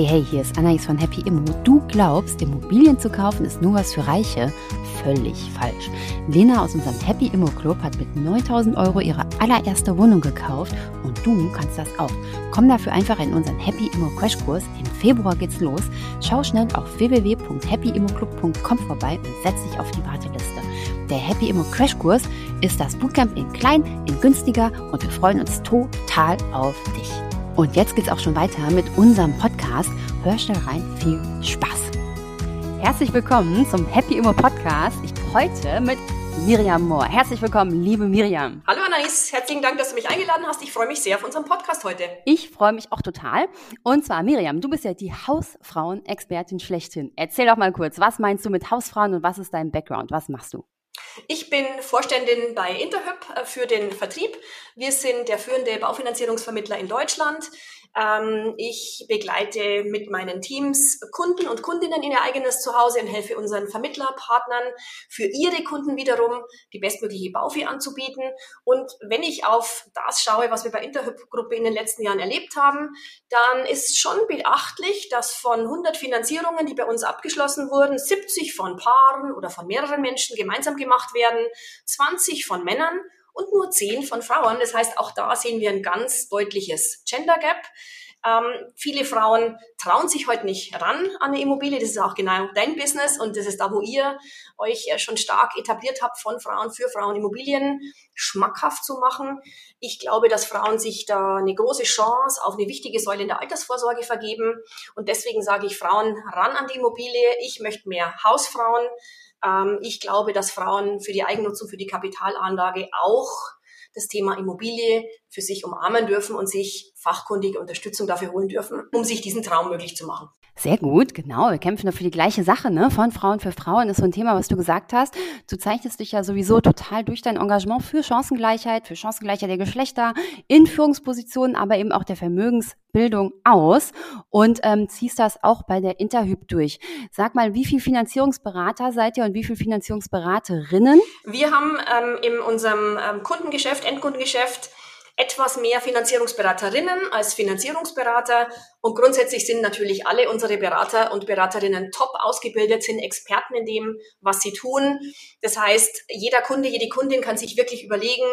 Hey, hey, hier ist Anais von Happy Immo. Du glaubst, Immobilien zu kaufen ist nur was für Reiche? Völlig falsch. Lena aus unserem Happy Immo Club hat mit 9000 Euro ihre allererste Wohnung gekauft und du kannst das auch. Komm dafür einfach in unseren Happy Immo Crashkurs. Im Februar geht's los. Schau schnell auf www.happyimmoclub.com vorbei und setz dich auf die Warteliste. Der Happy Immo Crashkurs ist das Bootcamp in klein, in günstiger und wir freuen uns total auf dich. Und jetzt geht's auch schon weiter mit unserem Podcast. Hör schnell rein, viel Spaß. Herzlich willkommen zum Happy Immo Podcast. Ich heute mit Miriam Mohr. Herzlich willkommen, liebe Miriam. Hallo Anais, herzlichen Dank, dass du mich eingeladen hast. Ich freue mich sehr auf unseren Podcast heute. Ich freue mich auch total. Und zwar, Miriam, du bist ja die Hausfrauen-Expertin schlechthin. Erzähl doch mal kurz, was meinst du mit Hausfrauen und was ist dein Background? Was machst du? Ich bin Vorständin bei Interhyp äh, für den Vertrieb. Wir sind der führende Baufinanzierungsvermittler in Deutschland. Ähm, ich begleite mit meinen Teams Kunden und Kundinnen in ihr eigenes Zuhause und helfe unseren Vermittlerpartnern für ihre Kunden wiederum die bestmögliche Baufi anzubieten. Und wenn ich auf das schaue, was wir bei Interhyp-Gruppe in den letzten Jahren erlebt haben, dann ist schon beachtlich, dass von 100 Finanzierungen, die bei uns abgeschlossen wurden, 70 von Paaren oder von mehreren Menschen gemeinsam gemacht werden, 20 von Männern und nur zehn von Frauen. Das heißt, auch da sehen wir ein ganz deutliches Gender Gap. Ähm, viele Frauen trauen sich heute nicht ran an eine Immobilie. Das ist auch genau dein Business und das ist da, wo ihr euch schon stark etabliert habt, von Frauen für Frauen Immobilien schmackhaft zu machen. Ich glaube, dass Frauen sich da eine große Chance auf eine wichtige Säule in der Altersvorsorge vergeben und deswegen sage ich Frauen ran an die Immobilie. Ich möchte mehr Hausfrauen ähm, ich glaube, dass Frauen für die Eigennutzung, für die Kapitalanlage auch das Thema Immobilie für sich umarmen dürfen und sich fachkundige Unterstützung dafür holen dürfen, um sich diesen Traum möglich zu machen. Sehr gut, genau. Wir kämpfen doch für die gleiche Sache, ne? Von Frauen für Frauen ist so ein Thema, was du gesagt hast. Du zeichnest dich ja sowieso total durch dein Engagement für Chancengleichheit, für Chancengleichheit der Geschlechter in Führungspositionen, aber eben auch der Vermögensbildung aus und ähm, ziehst das auch bei der Interhyp durch. Sag mal, wie viel Finanzierungsberater seid ihr und wie viel Finanzierungsberaterinnen? Wir haben ähm, in unserem ähm, Kundengeschäft, Endkundengeschäft, etwas mehr Finanzierungsberaterinnen als Finanzierungsberater. Und grundsätzlich sind natürlich alle unsere Berater und Beraterinnen top ausgebildet, sind Experten in dem, was sie tun. Das heißt, jeder Kunde, jede Kundin kann sich wirklich überlegen,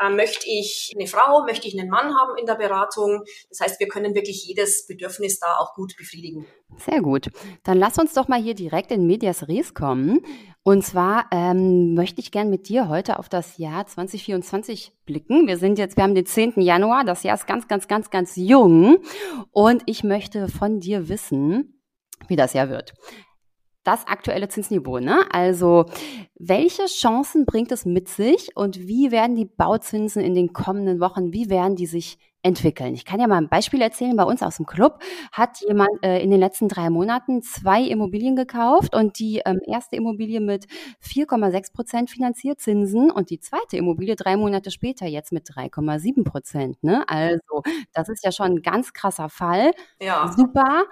äh, möchte ich eine Frau, möchte ich einen Mann haben in der Beratung. Das heißt, wir können wirklich jedes Bedürfnis da auch gut befriedigen. Sehr gut. Dann lass uns doch mal hier direkt in Medias Res kommen. Und zwar ähm, möchte ich gern mit dir heute auf das Jahr 2024 blicken. Wir sind jetzt, wir haben den 10. Januar, das Jahr ist ganz, ganz, ganz, ganz jung. Und ich möchte von dir wissen, wie das Jahr wird. Das aktuelle Zinsniveau, ne? Also, welche Chancen bringt es mit sich und wie werden die Bauzinsen in den kommenden Wochen, wie werden die sich entwickeln. Ich kann ja mal ein Beispiel erzählen. Bei uns aus dem Club hat jemand äh, in den letzten drei Monaten zwei Immobilien gekauft und die ähm, erste Immobilie mit 4,6 Prozent finanziert Zinsen und die zweite Immobilie drei Monate später jetzt mit 3,7 Prozent. Ne? Also das ist ja schon ein ganz krasser Fall. Ja. Super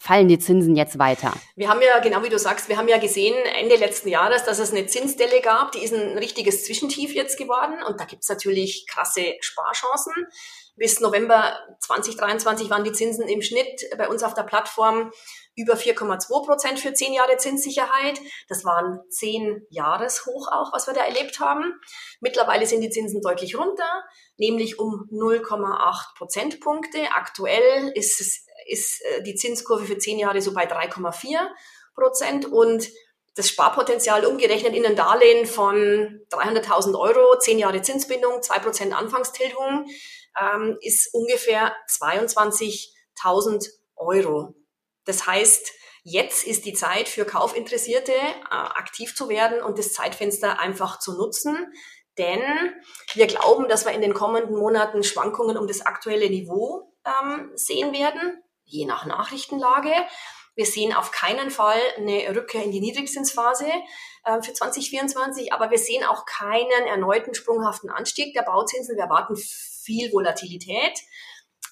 fallen die Zinsen jetzt weiter? Wir haben ja, genau wie du sagst, wir haben ja gesehen Ende letzten Jahres, dass es eine Zinsdelle gab, die ist ein richtiges Zwischentief jetzt geworden und da gibt's natürlich krasse Sparchancen. Bis November 2023 waren die Zinsen im Schnitt bei uns auf der Plattform über 4,2 Prozent für zehn Jahre Zinssicherheit. Das waren zehn Jahreshoch auch, was wir da erlebt haben. Mittlerweile sind die Zinsen deutlich runter, nämlich um 0,8 Prozentpunkte. Aktuell ist es ist äh, die Zinskurve für zehn Jahre so bei 3,4 Prozent und das Sparpotenzial umgerechnet in ein Darlehen von 300.000 Euro, zehn Jahre Zinsbindung, zwei Prozent Anfangstilgung, ähm, ist ungefähr 22.000 Euro. Das heißt, jetzt ist die Zeit für Kaufinteressierte äh, aktiv zu werden und das Zeitfenster einfach zu nutzen. Denn wir glauben, dass wir in den kommenden Monaten Schwankungen um das aktuelle Niveau ähm, sehen werden je nach Nachrichtenlage. Wir sehen auf keinen Fall eine Rückkehr in die Niedrigzinsphase äh, für 2024, aber wir sehen auch keinen erneuten sprunghaften Anstieg der Bauzinsen. Wir erwarten viel Volatilität,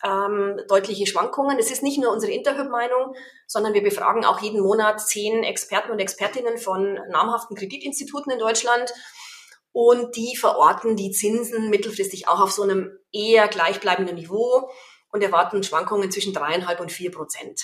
ähm, deutliche Schwankungen. Es ist nicht nur unsere Interhyp-Meinung, sondern wir befragen auch jeden Monat zehn Experten und Expertinnen von namhaften Kreditinstituten in Deutschland. Und die verorten die Zinsen mittelfristig auch auf so einem eher gleichbleibenden Niveau und erwarten Schwankungen zwischen dreieinhalb und vier Prozent.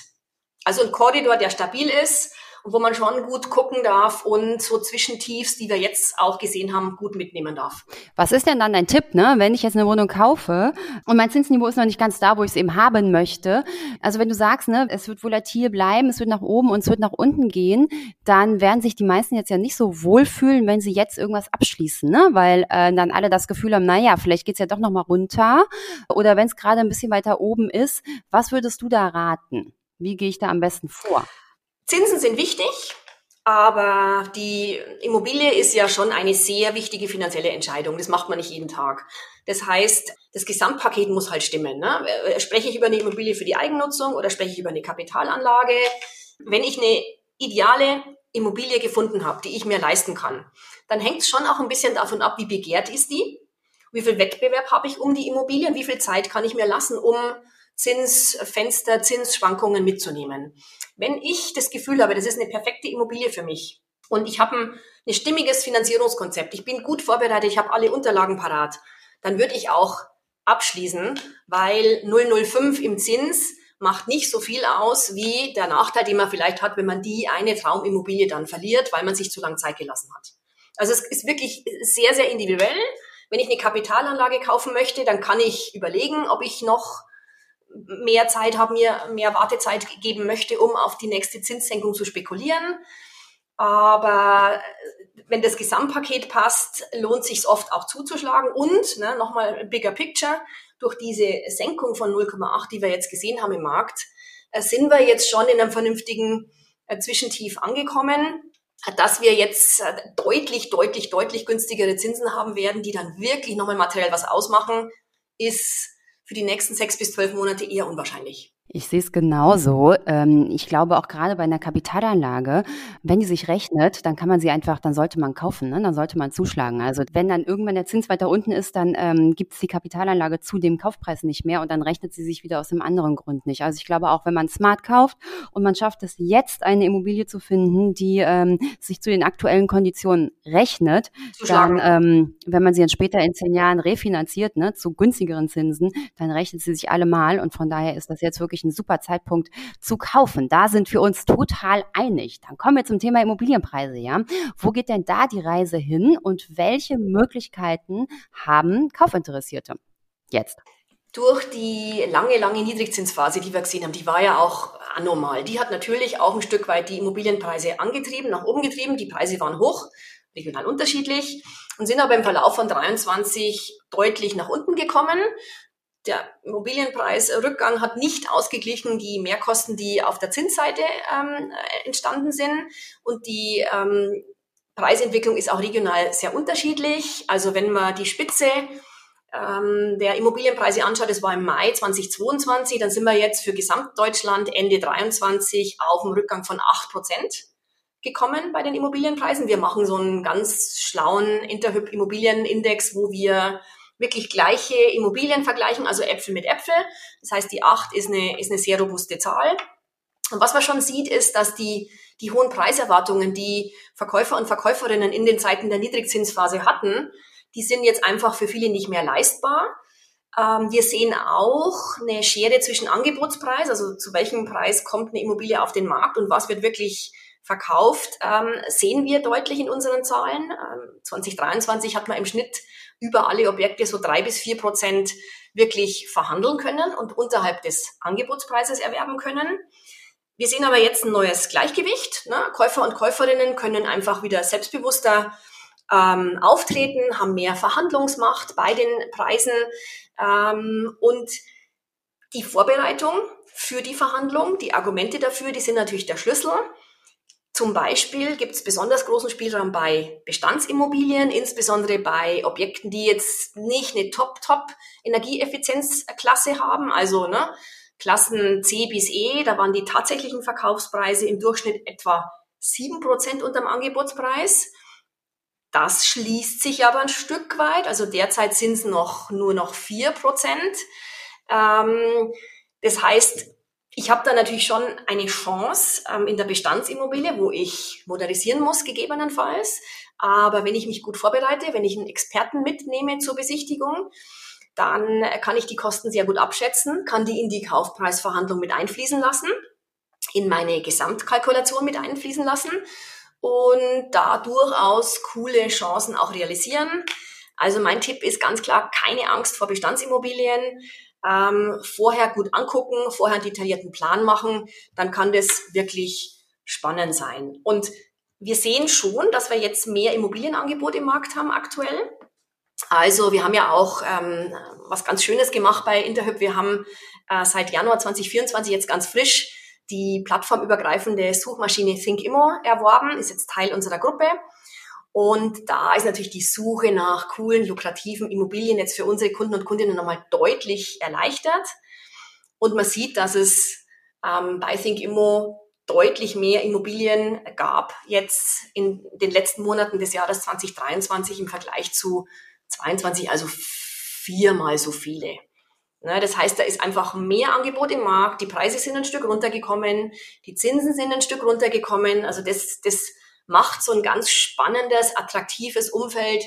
Also ein Korridor, der stabil ist wo man schon gut gucken darf und so Zwischentiefs, die wir jetzt auch gesehen haben, gut mitnehmen darf. Was ist denn dann dein Tipp, ne? wenn ich jetzt eine Wohnung kaufe und mein Zinsniveau ist noch nicht ganz da, wo ich es eben haben möchte? Also wenn du sagst, ne, es wird volatil bleiben, es wird nach oben und es wird nach unten gehen, dann werden sich die meisten jetzt ja nicht so wohlfühlen, wenn sie jetzt irgendwas abschließen, ne? weil äh, dann alle das Gefühl haben, naja, vielleicht geht's ja doch nochmal runter oder wenn es gerade ein bisschen weiter oben ist, was würdest du da raten? Wie gehe ich da am besten vor? Zinsen sind wichtig, aber die Immobilie ist ja schon eine sehr wichtige finanzielle Entscheidung. Das macht man nicht jeden Tag. Das heißt, das Gesamtpaket muss halt stimmen. Ne? Spreche ich über eine Immobilie für die Eigennutzung oder spreche ich über eine Kapitalanlage? Wenn ich eine ideale Immobilie gefunden habe, die ich mir leisten kann, dann hängt es schon auch ein bisschen davon ab, wie begehrt ist die, wie viel Wettbewerb habe ich um die Immobilie und wie viel Zeit kann ich mir lassen, um Zinsfenster, Zinsschwankungen mitzunehmen. Wenn ich das Gefühl habe, das ist eine perfekte Immobilie für mich und ich habe ein, ein stimmiges Finanzierungskonzept, ich bin gut vorbereitet, ich habe alle Unterlagen parat, dann würde ich auch abschließen, weil 005 im Zins macht nicht so viel aus wie der Nachteil, den man vielleicht hat, wenn man die eine Traumimmobilie dann verliert, weil man sich zu lange Zeit gelassen hat. Also es ist wirklich sehr, sehr individuell. Wenn ich eine Kapitalanlage kaufen möchte, dann kann ich überlegen, ob ich noch mehr Zeit habe, mir mehr Wartezeit geben möchte, um auf die nächste Zinssenkung zu spekulieren. Aber äh, wenn das Gesamtpaket passt, lohnt sich oft auch zuzuschlagen. Und ne, nochmal bigger picture, durch diese Senkung von 0,8, die wir jetzt gesehen haben im Markt, äh, sind wir jetzt schon in einem vernünftigen äh, Zwischentief angekommen, dass wir jetzt deutlich, deutlich, deutlich günstigere Zinsen haben werden, die dann wirklich nochmal materiell was ausmachen, ist für die nächsten sechs bis zwölf Monate eher unwahrscheinlich. Ich sehe es genauso. Ähm, ich glaube auch gerade bei einer Kapitalanlage, wenn die sich rechnet, dann kann man sie einfach, dann sollte man kaufen, ne? dann sollte man zuschlagen. Also wenn dann irgendwann der Zins weiter unten ist, dann ähm, gibt es die Kapitalanlage zu dem Kaufpreis nicht mehr und dann rechnet sie sich wieder aus einem anderen Grund nicht. Also ich glaube auch, wenn man smart kauft und man schafft es jetzt, eine Immobilie zu finden, die ähm, sich zu den aktuellen Konditionen rechnet, dann, ähm, wenn man sie dann später in zehn Jahren refinanziert, ne, zu günstigeren Zinsen, dann rechnet sie sich allemal und von daher ist das jetzt wirklich ein super Zeitpunkt zu kaufen. Da sind wir uns total einig. Dann kommen wir zum Thema Immobilienpreise, ja. Wo geht denn da die Reise hin und welche Möglichkeiten haben Kaufinteressierte jetzt? Durch die lange, lange Niedrigzinsphase, die wir gesehen haben, die war ja auch anormal. Die hat natürlich auch ein Stück weit die Immobilienpreise angetrieben, nach oben getrieben. Die Preise waren hoch, regional unterschiedlich und sind aber im Verlauf von 23 deutlich nach unten gekommen der Immobilienpreisrückgang hat nicht ausgeglichen die Mehrkosten, die auf der Zinsseite ähm, entstanden sind. Und die ähm, Preisentwicklung ist auch regional sehr unterschiedlich. Also wenn man die Spitze ähm, der Immobilienpreise anschaut, das war im Mai 2022, dann sind wir jetzt für Gesamtdeutschland Ende 23 auf einen Rückgang von acht Prozent gekommen bei den Immobilienpreisen. Wir machen so einen ganz schlauen Interhyp Immobilienindex, wo wir wirklich gleiche Immobilien vergleichen, also Äpfel mit Äpfel. Das heißt, die 8 ist eine, ist eine sehr robuste Zahl. Und was man schon sieht, ist, dass die, die hohen Preiserwartungen, die Verkäufer und Verkäuferinnen in den Zeiten der Niedrigzinsphase hatten, die sind jetzt einfach für viele nicht mehr leistbar. Ähm, wir sehen auch eine Schere zwischen Angebotspreis, also zu welchem Preis kommt eine Immobilie auf den Markt und was wird wirklich verkauft, ähm, sehen wir deutlich in unseren Zahlen. Ähm, 2023 hat man im Schnitt über alle Objekte so drei bis vier Prozent wirklich verhandeln können und unterhalb des Angebotspreises erwerben können. Wir sehen aber jetzt ein neues Gleichgewicht. Ne? Käufer und Käuferinnen können einfach wieder selbstbewusster ähm, auftreten, haben mehr Verhandlungsmacht bei den Preisen ähm, und die Vorbereitung für die Verhandlung, die Argumente dafür, die sind natürlich der Schlüssel. Zum Beispiel gibt es besonders großen Spielraum bei Bestandsimmobilien, insbesondere bei Objekten, die jetzt nicht eine Top-Top-Energieeffizienzklasse haben, also ne, Klassen C bis E, da waren die tatsächlichen Verkaufspreise im Durchschnitt etwa sieben Prozent unterm Angebotspreis. Das schließt sich aber ein Stück weit, also derzeit sind es noch nur noch vier Prozent. Ähm, das heißt, ich habe da natürlich schon eine Chance ähm, in der Bestandsimmobilie, wo ich modernisieren muss, gegebenenfalls. Aber wenn ich mich gut vorbereite, wenn ich einen Experten mitnehme zur Besichtigung, dann kann ich die Kosten sehr gut abschätzen, kann die in die Kaufpreisverhandlung mit einfließen lassen. in meine Gesamtkalkulation mit einfließen lassen und da durchaus coole Chancen auch realisieren. Also mein Tipp ist ganz klar, keine Angst vor Bestandsimmobilien. Ähm, vorher gut angucken, vorher einen detaillierten Plan machen, dann kann das wirklich spannend sein. Und wir sehen schon, dass wir jetzt mehr Immobilienangebot im Markt haben aktuell. Also wir haben ja auch ähm, was ganz Schönes gemacht bei Interhyp. Wir haben äh, seit Januar 2024 jetzt ganz frisch die plattformübergreifende Suchmaschine ThinkImmo erworben, ist jetzt Teil unserer Gruppe. Und da ist natürlich die Suche nach coolen, lukrativen Immobilien jetzt für unsere Kunden und Kundinnen nochmal deutlich erleichtert. Und man sieht, dass es ähm, bei ThinkImmo deutlich mehr Immobilien gab jetzt in den letzten Monaten des Jahres 2023 im Vergleich zu 22, also viermal so viele. Ne, das heißt, da ist einfach mehr Angebot im Markt, die Preise sind ein Stück runtergekommen, die Zinsen sind ein Stück runtergekommen. Also das, das macht so ein ganz spannendes, attraktives Umfeld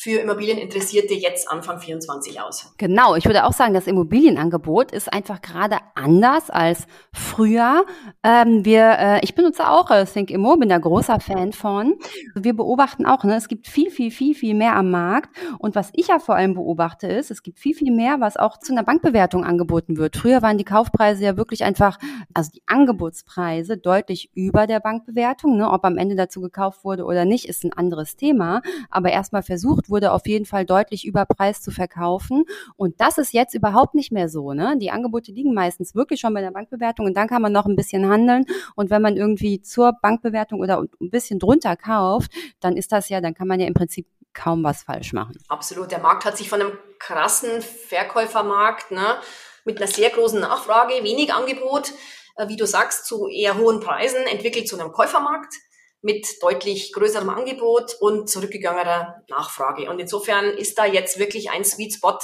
für Immobilieninteressierte jetzt Anfang 24 aus. Genau, ich würde auch sagen, das Immobilienangebot ist einfach gerade anders als früher. Ähm, wir, äh, ich benutze auch äh, Think Immo, bin da großer Fan von. Wir beobachten auch, ne, es gibt viel, viel, viel, viel mehr am Markt. Und was ich ja vor allem beobachte, ist, es gibt viel, viel mehr, was auch zu einer Bankbewertung angeboten wird. Früher waren die Kaufpreise ja wirklich einfach, also die Angebotspreise deutlich über der Bankbewertung. Ne? Ob am Ende dazu gekauft wurde oder nicht, ist ein anderes Thema. Aber erstmal versucht wurde auf jeden Fall deutlich über Preis zu verkaufen. Und das ist jetzt überhaupt nicht mehr so. Ne? Die Angebote liegen meistens wirklich schon bei der Bankbewertung und dann kann man noch ein bisschen handeln. Und wenn man irgendwie zur Bankbewertung oder ein bisschen drunter kauft, dann ist das ja, dann kann man ja im Prinzip kaum was falsch machen. Absolut. Der Markt hat sich von einem krassen Verkäufermarkt ne, mit einer sehr großen Nachfrage, wenig Angebot, äh, wie du sagst, zu eher hohen Preisen entwickelt zu einem Käufermarkt mit deutlich größerem Angebot und zurückgegangener Nachfrage. Und insofern ist da jetzt wirklich ein Sweet Spot,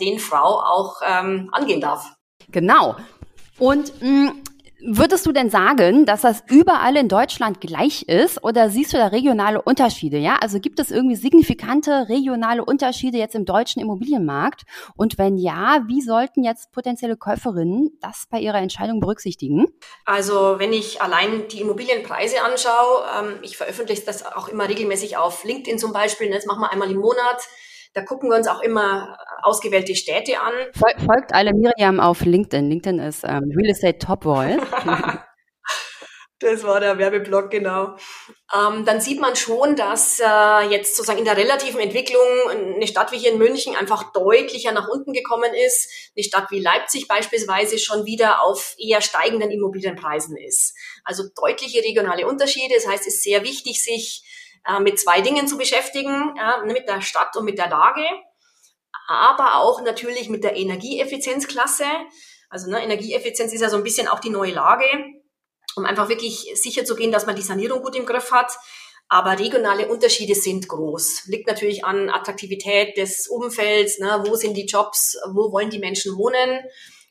den Frau auch ähm, angehen darf. Genau. Und mh, mm, Würdest du denn sagen, dass das überall in Deutschland gleich ist oder siehst du da regionale Unterschiede? Ja, also gibt es irgendwie signifikante regionale Unterschiede jetzt im deutschen Immobilienmarkt? Und wenn ja, wie sollten jetzt potenzielle Käuferinnen das bei ihrer Entscheidung berücksichtigen? Also wenn ich allein die Immobilienpreise anschaue, ähm, ich veröffentliche das auch immer regelmäßig auf LinkedIn zum Beispiel, das machen wir einmal im Monat da gucken wir uns auch immer ausgewählte Städte an. Folgt alle Miriam auf LinkedIn. LinkedIn ist ähm, Real Estate Top Voice. Das war der Werbeblock, genau. Ähm, dann sieht man schon, dass äh, jetzt sozusagen in der relativen Entwicklung eine Stadt wie hier in München einfach deutlicher nach unten gekommen ist. Eine Stadt wie Leipzig beispielsweise schon wieder auf eher steigenden Immobilienpreisen ist. Also deutliche regionale Unterschiede. Das heißt, es ist sehr wichtig, sich äh, mit zwei Dingen zu beschäftigen, ja, mit der Stadt und mit der Lage, aber auch natürlich mit der Energieeffizienzklasse. Also ne, Energieeffizienz ist ja so ein bisschen auch die neue Lage, um einfach wirklich sicher zu gehen, dass man die Sanierung gut im Griff hat. Aber regionale Unterschiede sind groß. Liegt natürlich an Attraktivität des Umfelds, ne, wo sind die Jobs, wo wollen die Menschen wohnen.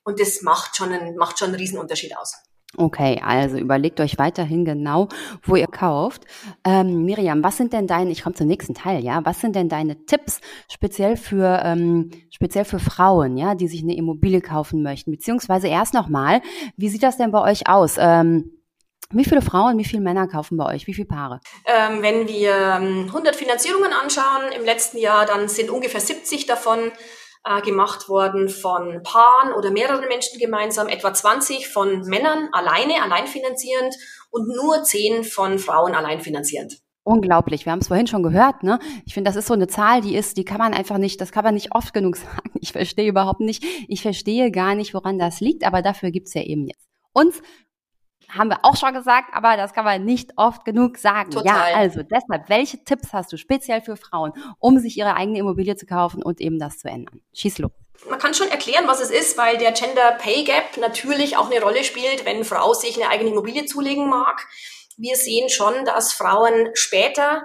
Und das macht schon einen, macht schon einen Riesenunterschied aus. Okay, also überlegt euch weiterhin genau, wo ihr kauft. Ähm, Miriam, was sind denn deine, ich komme zum nächsten Teil, ja, was sind denn deine Tipps speziell für, ähm, speziell für Frauen, ja, die sich eine Immobilie kaufen möchten? Beziehungsweise erst nochmal, wie sieht das denn bei euch aus? Ähm, wie viele Frauen, wie viele Männer kaufen bei euch? Wie viele Paare? Ähm, wenn wir 100 ähm, Finanzierungen anschauen im letzten Jahr, dann sind ungefähr 70 davon äh, gemacht worden von Paaren oder mehreren Menschen gemeinsam, etwa 20 von Männern alleine, alleinfinanzierend und nur 10 von Frauen alleinfinanzierend. Unglaublich. Wir haben es vorhin schon gehört, ne? Ich finde, das ist so eine Zahl, die ist, die kann man einfach nicht, das kann man nicht oft genug sagen. Ich verstehe überhaupt nicht, ich verstehe gar nicht, woran das liegt, aber dafür gibt's ja eben jetzt uns haben wir auch schon gesagt, aber das kann man nicht oft genug sagen. Total. Ja, also deshalb, welche Tipps hast du speziell für Frauen, um sich ihre eigene Immobilie zu kaufen und eben das zu ändern? Schieß los. Man kann schon erklären, was es ist, weil der Gender Pay Gap natürlich auch eine Rolle spielt, wenn Frau sich eine eigene Immobilie zulegen mag. Wir sehen schon, dass Frauen später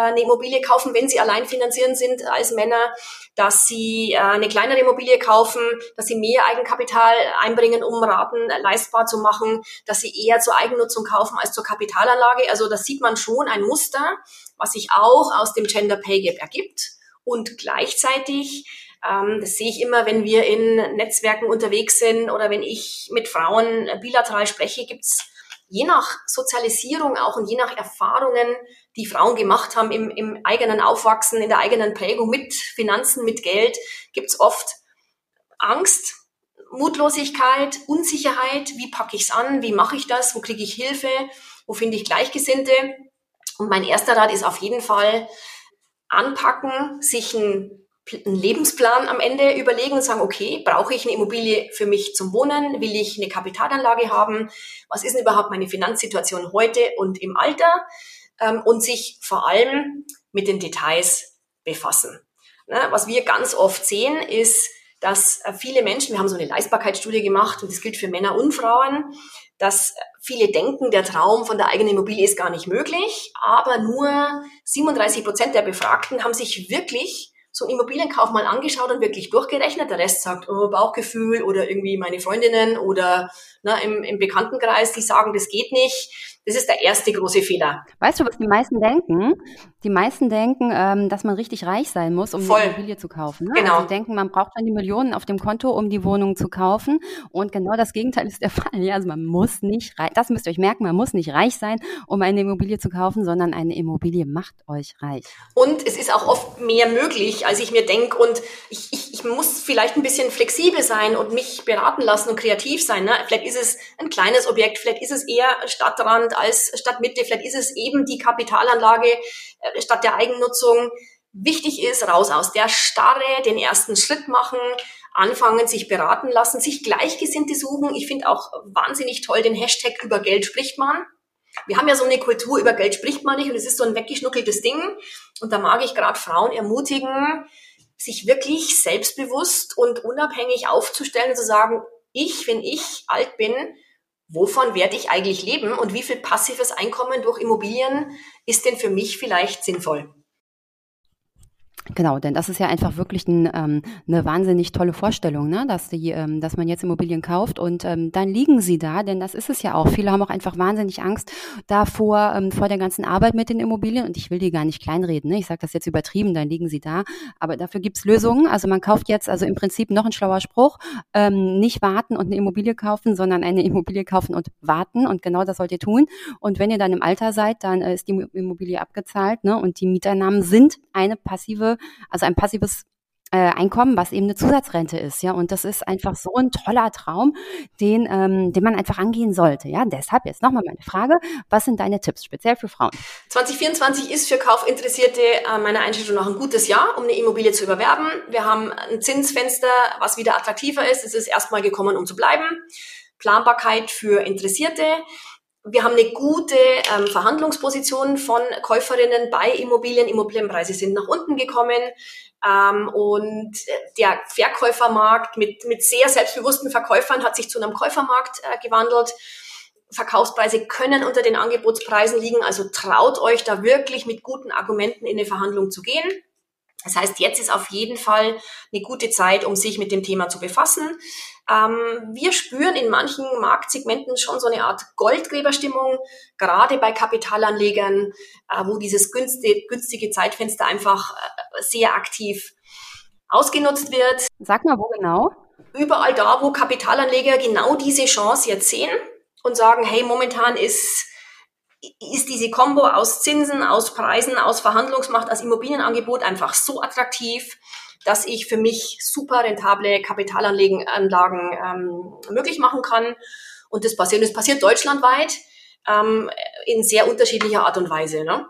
eine Immobilie kaufen, wenn sie allein finanzierend sind als Männer, dass sie äh, eine kleinere Immobilie kaufen, dass sie mehr Eigenkapital einbringen, um Raten leistbar zu machen, dass sie eher zur Eigennutzung kaufen als zur Kapitalanlage. Also da sieht man schon ein Muster, was sich auch aus dem Gender Pay Gap ergibt. Und gleichzeitig Ähm, das sehe ich immer, wenn wir in Netzwerken unterwegs sind oder wenn ich mit Frauen bilateral spreche, gibt's je nach Sozialisierung auch und je nach Erfahrungen, die Frauen gemacht haben im, im eigenen Aufwachsen, in der eigenen Prägung mit Finanzen, mit Geld, gibt's oft Angst, Mutlosigkeit, Unsicherheit. Wie packe ich's an? Wie mache ich das? Wo kriege ich Hilfe? Wo finde ich Gleichgesinnte? Und mein erster Rat ist auf jeden Fall anpacken, sich ein einen Lebensplan am Ende überlegen und sagen, okay, brauche ich eine Immobilie für mich zum Wohnen? Will ich eine Kapitalanlage haben? Was ist denn überhaupt meine Finanzsituation heute und im Alter? Ähm, und sich vor allem mit den Details befassen. Ne, was wir ganz oft sehen, ist, dass äh, viele Menschen, wir haben so eine Leistbarkeitsstudie gemacht und das gilt für Männer und Frauen, dass viele denken, der Traum von der eigenen Immobilie ist gar nicht möglich, aber nur 37 Prozent der Befragten haben sich wirklich so einen Immobilienkauf mal angeschaut und wirklich durchgerechnet. Der Rest sagt, oh, Bauchgefühl oder irgendwie meine Freundinnen oder na, im, im Bekanntenkreis, die sagen, das geht nicht. Das ist der erste große Fehler. Weißt du, was die meisten denken? Die meisten denken, ähm, dass man richtig reich sein muss, um Voll. eine Immobilie zu kaufen. Ne? Genau. Also denken, man braucht dann die Millionen auf dem Konto, um die Wohnung zu kaufen. Und genau das Gegenteil ist der Fall. Ja, also man muss nicht reich, das müsst ihr euch merken, man muss nicht reich sein, um eine Immobilie zu kaufen, sondern eine Immobilie macht euch reich. Und es ist auch oft mehr möglich, als ich mir denke. Und ich, ich, muss vielleicht ein bisschen flexibel sein und mich beraten lassen und kreativ sein. Ne? Vielleicht ist es ein kleines Objekt, vielleicht ist es eher Stadtrand als Stadtmitte. Vielleicht ist es eben die Kapitalanlage äh, statt der Eigennutzung. Wichtig ist, raus aus der Starre, den ersten Schritt machen, anfangen, sich beraten lassen, sich Gleichgesinnte suchen. Ich finde auch wahnsinnig toll den Hashtag über Geld spricht man. Wir haben ja so eine Kultur, über Geld spricht man nicht und es ist so ein weggeschnuckeltes Ding. Und da mag ich gerade Frauen ermutigen, sich wirklich selbstbewusst und unabhängig aufzustellen und zu sagen, ich, wenn ich alt bin, wovon werde ich eigentlich leben und wie viel passives Einkommen durch Immobilien ist denn für mich vielleicht sinnvoll? Genau, denn das ist ja einfach wirklich ein, ähm, eine wahnsinnig tolle Vorstellung, ne? dass, die, ähm, dass man jetzt Immobilien kauft und ähm, dann liegen sie da, denn das ist es ja auch. Viele haben auch einfach wahnsinnig Angst davor, ähm, vor der ganzen Arbeit mit den Immobilien und ich will die gar nicht kleinreden. Ne? Ich sage das jetzt übertrieben, dann liegen sie da, aber dafür gibt's Lösungen. Also man kauft jetzt, also im Prinzip noch ein schlauer Spruch, ähm, nicht warten und eine Immobilie kaufen, sondern eine Immobilie kaufen und warten und genau das sollt ihr tun. Und wenn ihr dann im Alter seid, dann äh, ist die Immobilie abgezahlt ne? und die Mieteinnahmen sind eine passive also ein passives äh, Einkommen, was eben eine Zusatzrente ist, ja. Und das ist einfach so ein toller Traum, den, ähm, den man einfach angehen sollte, ja. Deshalb jetzt nochmal meine Frage: Was sind deine Tipps speziell für Frauen? 2024 ist für Kaufinteressierte äh, meiner Einschätzung nach ein gutes Jahr, um eine Immobilie zu überwerben. Wir haben ein Zinsfenster, was wieder attraktiver ist. Es ist erstmal gekommen, um zu bleiben. Planbarkeit für Interessierte wir haben eine gute ähm, Verhandlungsposition von Käuferinnen bei Immobilien. Immobilienpreise sind nach unten gekommen. Ähm, und der Verkäufermarkt mit, mit sehr selbstbewussten Verkäufern hat sich zu einem Käufermarkt äh, gewandelt. Verkaufspreise können unter den Angebotspreisen liegen. Also traut euch da wirklich mit guten Argumenten in eine Verhandlung zu gehen. Das heißt, jetzt ist auf jeden Fall eine gute Zeit, um sich mit dem Thema zu befassen. Ähm, wir spüren in manchen Marktsegmenten schon so eine Art Goldgräberstimmung, gerade bei Kapitalanlegern, äh, wo dieses günstige, günstige Zeitfenster einfach äh, sehr aktiv ausgenutzt wird. Sag mal, wo genau? Überall da, wo Kapitalanleger genau diese Chance jetzt sehen und sagen, hey, momentan ist ist diese Kombo aus Zinsen, aus Preisen, aus Verhandlungsmacht, aus Immobilienangebot einfach so attraktiv, dass ich für mich super rentable Kapitalanlagen ähm, möglich machen kann. Und das passiert, das passiert deutschlandweit ähm, in sehr unterschiedlicher Art und Weise. Ne?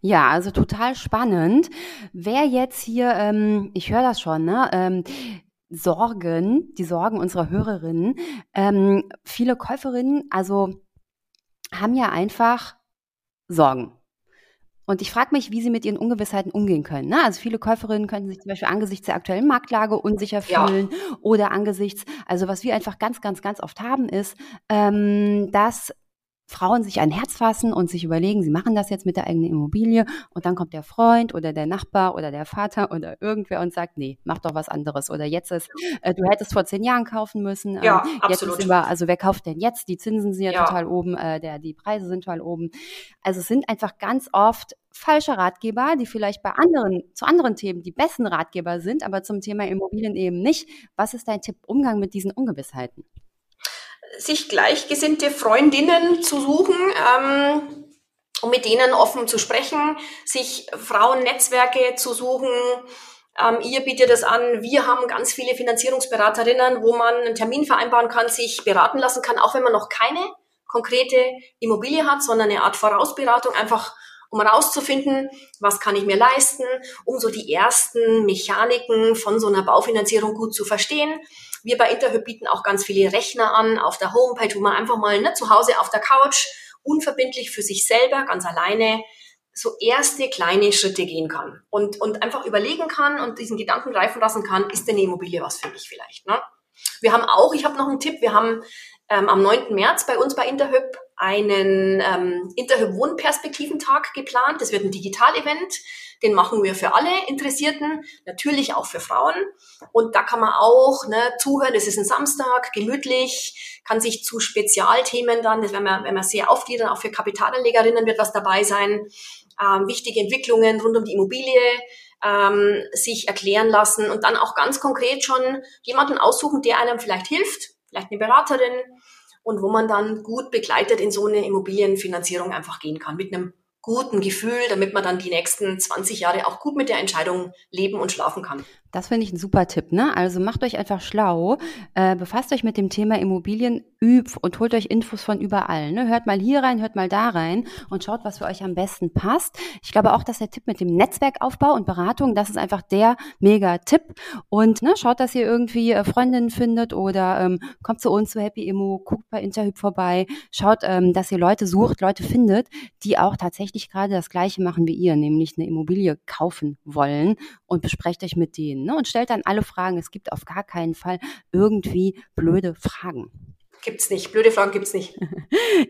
Ja, also total spannend. Wer jetzt hier, ähm, ich höre das schon, ne? Ähm, Sorgen, die Sorgen unserer Hörerinnen. Ähm, viele Käuferinnen, also haben ja einfach Sorgen. Und ich frage mich, wie sie mit ihren Ungewissheiten umgehen können. Ne? Also viele Käuferinnen könnten sich zum Beispiel angesichts der aktuellen Marktlage unsicher fühlen ja. oder angesichts, also was wir einfach ganz, ganz, ganz oft haben, ist, ähm, dass Frauen sich ein Herz fassen und sich überlegen, sie machen das jetzt mit der eigenen Immobilie und dann kommt der Freund oder der Nachbar oder der Vater oder irgendwer und sagt, nee, mach doch was anderes oder jetzt ist, äh, du hättest vor zehn Jahren kaufen müssen. Ja, ähm, jetzt absolut. Ist über, also wer kauft denn jetzt? Die Zinsen sind ja, ja. total oben, äh, der, die Preise sind total oben. Also es sind einfach ganz oft falsche Ratgeber, die vielleicht bei anderen, zu anderen Themen die besten Ratgeber sind, aber zum Thema Immobilien eben nicht. Was ist dein Tipp, Umgang mit diesen Ungewissheiten? Sich gleichgesinnte Freundinnen zu suchen, ähm, um mit denen offen zu sprechen, sich Frauennetzwerke zu suchen, ähm, ihr bietet es an. Wir haben ganz viele Finanzierungsberaterinnen, wo man einen Termin vereinbaren kann, sich beraten lassen kann, auch wenn man noch keine konkrete Immobilie hat, sondern eine Art Vorausberatung, einfach um herauszufinden, was kann ich mir leisten, um so die ersten Mechaniken von so einer Baufinanzierung gut zu verstehen. Wir bei Interhyp bieten auch ganz viele Rechner an auf der Homepage, wo man einfach mal ne, zu Hause auf der Couch unverbindlich für sich selber, ganz alleine so erste kleine Schritte gehen kann und, und einfach überlegen kann und diesen Gedanken greifen lassen kann, ist denn eine Immobilie was für mich vielleicht? Ne? Wir haben auch, ich habe noch einen Tipp, wir haben ähm, am 9. März bei uns bei Interhyp einen ähm, Interhyp Wohnperspektiventag geplant. Das wird ein Digital-Event. Den machen wir für alle Interessierten, natürlich auch für Frauen. Und da kann man auch ne, zuhören. Das ist ein Samstag, gemütlich, kann sich zu Spezialthemen dann, das werden wir, werden wir sehr aufgliedern, auch für Kapitalanlegerinnen wird was dabei sein ähm, wichtige Entwicklungen rund um die Immobilie ähm, sich erklären lassen und dann auch ganz konkret schon jemanden aussuchen, der einem vielleicht hilft, vielleicht eine Beraterin und wo man dann gut begleitet in so eine Immobilienfinanzierung einfach gehen kann mit einem guten Gefühl, damit man dann die nächsten 20 Jahre auch gut mit der Entscheidung leben und schlafen kann. Das finde ich ein super Tipp, ne? Also macht euch einfach schlau, äh, befasst euch mit dem Thema Immobilien, üb und holt euch Infos von überall. Ne? Hört mal hier rein, hört mal da rein und schaut, was für euch am besten passt. Ich glaube auch, dass der Tipp mit dem Netzwerkaufbau und Beratung, das ist einfach der Mega-Tipp. Und ne, schaut, dass ihr irgendwie äh, Freundinnen findet oder ähm, kommt zu uns zu Happy Immo, guckt bei Interhyp vorbei, schaut, ähm, dass ihr Leute sucht, Leute findet, die auch tatsächlich gerade das Gleiche machen wie ihr, nämlich eine Immobilie kaufen wollen und besprecht euch mit denen ne? und stellt dann alle Fragen. Es gibt auf gar keinen Fall irgendwie blöde Fragen. Gibt's nicht. Blöde Fragen gibt's nicht.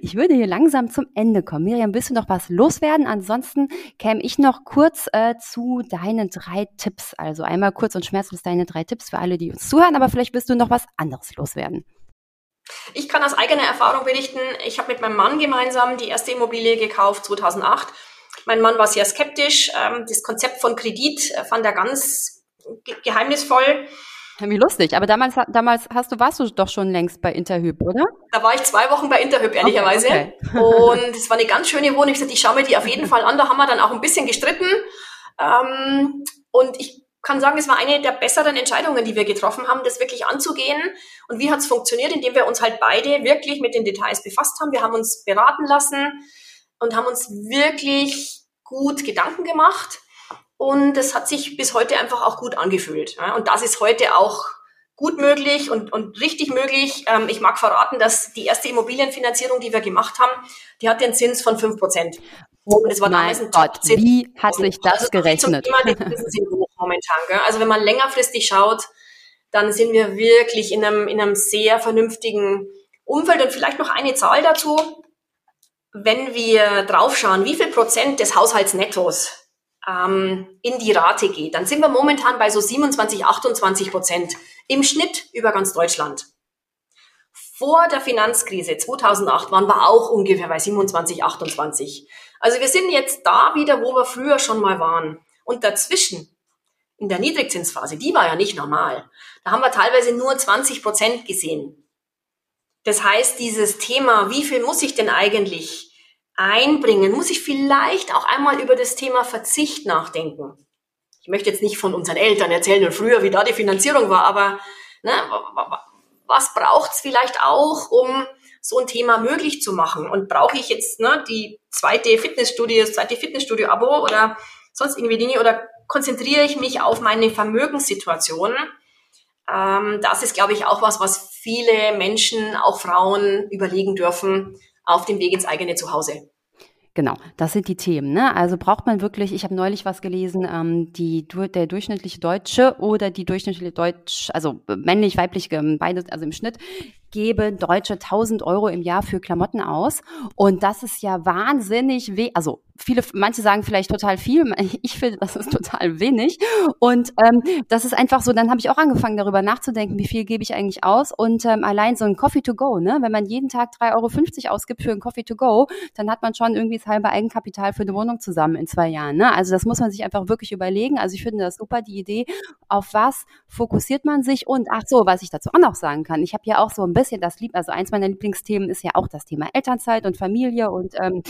Ich würde hier langsam zum Ende kommen. Miriam, willst du noch was loswerden? Ansonsten käme ich noch kurz äh, zu deinen drei Tipps. Also einmal kurz und schmerzlos deine drei Tipps für alle, die uns zuhören, aber vielleicht willst du noch was anderes loswerden. Ich kann aus eigener Erfahrung berichten, ich habe mit meinem Mann gemeinsam die erste Immobilie gekauft 2008. Mein Mann war sehr skeptisch. Ähm, das Konzept von Kredit äh, fand er ganz geheimnisvoll. Wie lustig, aber damals, damals hast du, warst du doch schon längst bei Interhyp, oder? Da war ich zwei Wochen bei Interhyp, ehrlicherweise. Okay, okay. und es war eine ganz schöne Wohnung. Ich sagte, ich schaue mir die auf jeden Fall an. Da haben wir dann auch ein bisschen gestritten. Ähm, und ich kann sagen, es war eine der besseren Entscheidungen, die wir getroffen haben, das wirklich anzugehen. Und wie hat es funktioniert? Indem wir uns halt beide wirklich mit den Details befasst haben. Wir haben uns beraten lassen und haben uns wirklich gut Gedanken gemacht und es hat sich bis heute einfach auch gut angefühlt. Und das ist heute auch gut möglich und, und richtig möglich. Ähm, ich mag verraten, dass die erste Immobilienfinanzierung, die wir gemacht haben, die hat den Zins von 5%. Und es war damals ein Gott, wie hat sich das also gerechnet? Thema, momentan. Gell? Also wenn man längerfristig schaut, dann sind wir wirklich in einem, in einem sehr vernünftigen Umfeld. Und vielleicht noch eine Zahl dazu. Wenn wir draufschauen, wie viel Prozent des Haushaltsnettos ähm, in die Rate geht, dann sind wir momentan bei so 27, 28 Prozent im Schnitt über ganz Deutschland. Vor der Finanzkrise 2008 waren wir auch ungefähr bei 27, 28. Also wir sind jetzt da wieder, wo wir früher schon mal waren. Und dazwischen, in der Niedrigzinsphase, die war ja nicht normal. Da haben wir teilweise nur 20 Prozent gesehen. Das heißt, dieses Thema, wie viel muss ich denn eigentlich einbringen, muss ich vielleicht auch einmal über das Thema Verzicht nachdenken. Ich möchte jetzt nicht von unseren Eltern erzählen und früher, wie da die Finanzierung war, aber ne, was braucht es vielleicht auch, um so ein Thema möglich zu machen? Und brauche ich jetzt ne, die zweite Fitnessstudio, das zweite Fitnessstudio-Abo oder sonst irgendwie Dinge oder konzentriere ich mich auf meine Vermögenssituation? Ähm, das ist, glaube ich, auch was, was viele Menschen, auch Frauen, überlegen dürfen, auf dem Weg ins eigene Zuhause. Genau, das sind die Themen. Ne? Also braucht man wirklich, ich habe neulich was gelesen, ähm, die, der durchschnittliche Deutsche oder die durchschnittliche Deutsch, also männlich, weiblich, beides, also im Schnitt, geben Deutsche 1000 Euro im Jahr für Klamotten aus. Und das ist ja wahnsinnig weh. Also viele, manche sagen vielleicht total viel. Ich finde, das ist total wenig. Und ähm, das ist einfach so, dann habe ich auch angefangen, darüber nachzudenken, wie viel gebe ich eigentlich aus. Und ähm, allein so ein Coffee to go, ne? wenn man jeden Tag 3,50 Euro ausgibt für ein Coffee to go, dann hat man schon irgendwie das halbe Eigenkapital für eine Wohnung zusammen in zwei Jahren. Ne? Also das muss man sich einfach wirklich überlegen. Also ich finde das super, die Idee, auf was fokussiert man sich. Und ach so, was ich dazu auch noch sagen kann, ich habe ja auch so ein bisschen das Lieb, also eins meiner Lieblingsthemen ist ja auch das Thema Elternzeit und Familie und ähm,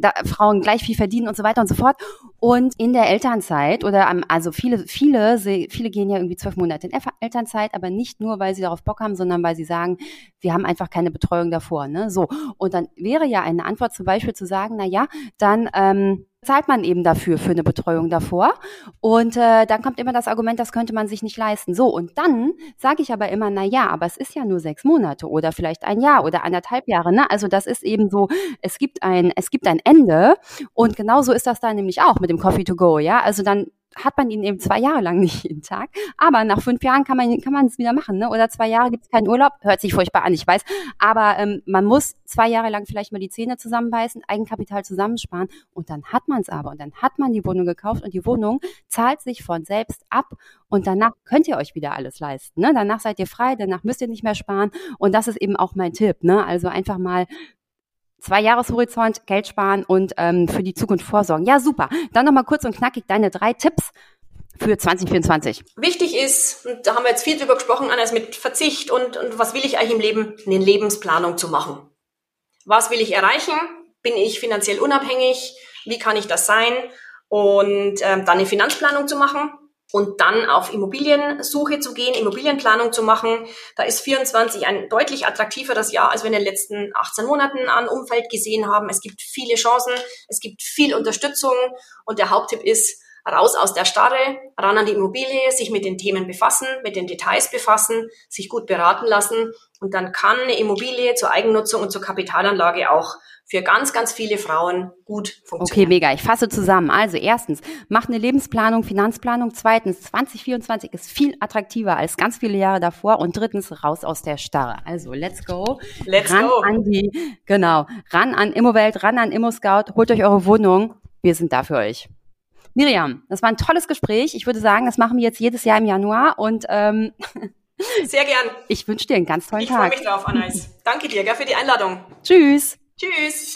da Frauen gleich viel verdienen und so weiter und so fort. Und in der Elternzeit oder also viele, viele, viele gehen ja irgendwie zwölf Monate in Elternzeit, aber nicht nur, weil sie darauf Bock haben, sondern weil sie sagen, wir haben einfach keine Betreuung davor. Ne? So. Und dann wäre ja eine Antwort zum Beispiel zu sagen, na ja, dann ähm, zahlt man eben dafür, für eine Betreuung davor. Und äh, dann kommt immer das Argument, das könnte man sich nicht leisten. So, und dann sage ich aber immer, na ja, aber es ist ja nur sechs Monate oder vielleicht ein Jahr oder anderthalb Jahre. Ne? Also das ist eben so, es gibt ein, es gibt ein Ende. Und genauso ist das dann nämlich auch mit dem Coffee to go, ja. Also dann hat man ihn eben zwei Jahre lang nicht jeden Tag. Aber nach fünf Jahren kann man kann man es wieder machen, ne? Oder zwei Jahre gibt es keinen Urlaub. Hört sich furchtbar an, ich weiß. Aber ähm, man muss zwei Jahre lang vielleicht mal die Zähne zusammenbeißen, Eigenkapital zusammensparen und dann hat man es aber und dann hat man die Wohnung gekauft und die Wohnung zahlt sich von selbst ab und danach könnt ihr euch wieder alles leisten. Ne? Danach seid ihr frei, danach müsst ihr nicht mehr sparen und das ist eben auch mein Tipp. Ne? Also einfach mal Zwei Jahreshorizont, Geld sparen und ähm, für die Zukunft vorsorgen. Ja, super. Dann nochmal kurz und knackig deine drei Tipps für 2024. Wichtig ist, und da haben wir jetzt viel drüber gesprochen, ist mit Verzicht und, und was will ich eigentlich im Leben, eine Lebensplanung zu machen. Was will ich erreichen? Bin ich finanziell unabhängig? Wie kann ich das sein? Und ähm, dann eine Finanzplanung zu machen und dann auf Immobiliensuche zu gehen, Immobilienplanung zu machen. Da ist 24 ein deutlich attraktiveres Jahr, als wir in den letzten 18 Monaten an Umfeld gesehen haben. Es gibt viele Chancen, es gibt viel Unterstützung und der Haupttipp ist, raus aus der Starre, ran an die Immobilie, sich mit den Themen befassen, mit den Details befassen, sich gut beraten lassen und dann kann eine Immobilie zur Eigennutzung und zur Kapitalanlage auch für ganz, ganz viele Frauen gut funktionieren. Okay, mega. Ich fasse zusammen. Also erstens, macht eine Lebensplanung, Finanzplanung. Zweitens, 2024 ist viel attraktiver als ganz viele Jahre davor. Und drittens, raus aus der Starre. Also, let's go. Let's ran go. An die, genau. Ran an Immowelt, ran an ImmoScout. Holt euch eure Wohnung. Wir sind da für euch. Miriam, das war ein tolles Gespräch. Ich würde sagen, das machen wir jetzt jedes Jahr im Januar und ähm, sehr gern. Ich wünsche dir einen ganz tollen ich Tag. Ich freue mich drauf, Anais. Danke dir gell, für die Einladung. Tschüss. Tschüss.